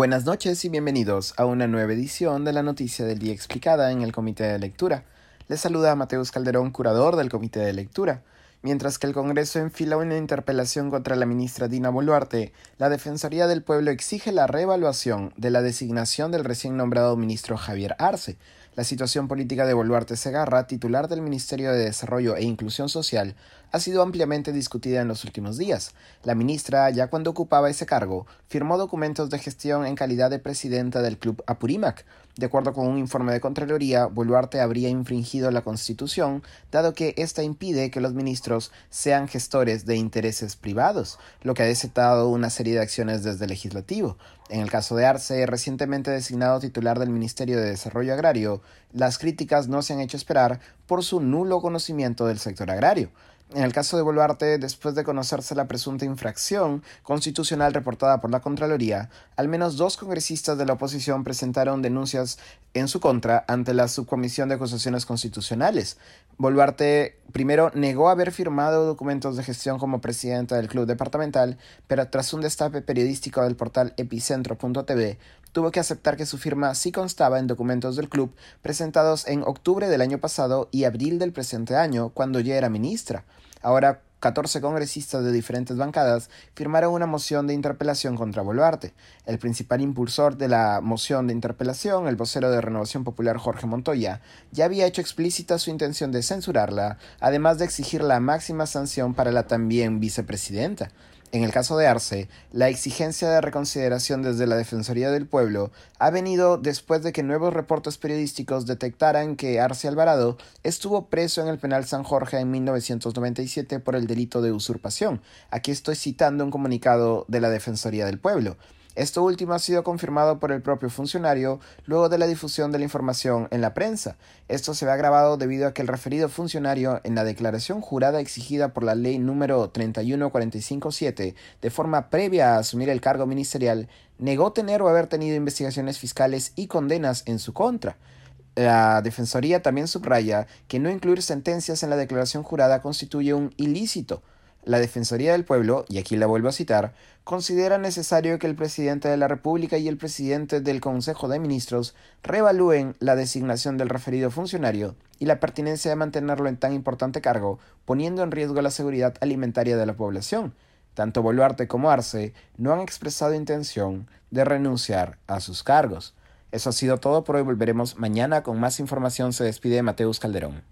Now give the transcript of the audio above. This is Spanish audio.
Buenas noches y bienvenidos a una nueva edición de la Noticia del Día Explicada en el Comité de Lectura. Les saluda Mateus Calderón, curador del Comité de Lectura. Mientras que el Congreso enfila una interpelación contra la ministra Dina Boluarte, la Defensoría del Pueblo exige la reevaluación de la designación del recién nombrado ministro Javier Arce. La situación política de Boluarte Segarra, titular del Ministerio de Desarrollo e Inclusión Social, ha sido ampliamente discutida en los últimos días. La ministra, ya cuando ocupaba ese cargo, firmó documentos de gestión en calidad de presidenta del Club Apurímac. De acuerdo con un informe de Contraloría, Boluarte habría infringido la Constitución, dado que ésta impide que los ministros sean gestores de intereses privados, lo que ha desatado una serie de acciones desde el legislativo. En el caso de Arce, recientemente designado titular del Ministerio de Desarrollo Agrario, las críticas no se han hecho esperar por su nulo conocimiento del sector agrario. En el caso de Boluarte, después de conocerse la presunta infracción constitucional reportada por la Contraloría, al menos dos congresistas de la oposición presentaron denuncias en su contra ante la Subcomisión de Acusaciones Constitucionales. Boluarte primero negó haber firmado documentos de gestión como presidenta del club departamental, pero tras un destape periodístico del portal epicentro.tv, tuvo que aceptar que su firma sí constaba en documentos del club presentados en octubre del año pasado y abril del presente año, cuando ya era ministra. Ahora 14 congresistas de diferentes bancadas firmaron una moción de interpelación contra Boluarte. El principal impulsor de la moción de interpelación, el vocero de Renovación Popular Jorge Montoya, ya había hecho explícita su intención de censurarla, además de exigir la máxima sanción para la también vicepresidenta. En el caso de Arce, la exigencia de reconsideración desde la Defensoría del Pueblo ha venido después de que nuevos reportes periodísticos detectaran que Arce Alvarado estuvo preso en el penal San Jorge en 1997 por el delito de usurpación. Aquí estoy citando un comunicado de la Defensoría del Pueblo. Esto último ha sido confirmado por el propio funcionario luego de la difusión de la información en la prensa. Esto se ve agravado debido a que el referido funcionario, en la declaración jurada exigida por la ley número 31457, de forma previa a asumir el cargo ministerial, negó tener o haber tenido investigaciones fiscales y condenas en su contra. La Defensoría también subraya que no incluir sentencias en la declaración jurada constituye un ilícito, la Defensoría del Pueblo, y aquí la vuelvo a citar, considera necesario que el presidente de la República y el presidente del Consejo de Ministros reevalúen la designación del referido funcionario y la pertinencia de mantenerlo en tan importante cargo, poniendo en riesgo la seguridad alimentaria de la población. Tanto Boluarte como Arce no han expresado intención de renunciar a sus cargos. Eso ha sido todo por hoy. Volveremos mañana con más información. Se despide Mateus Calderón.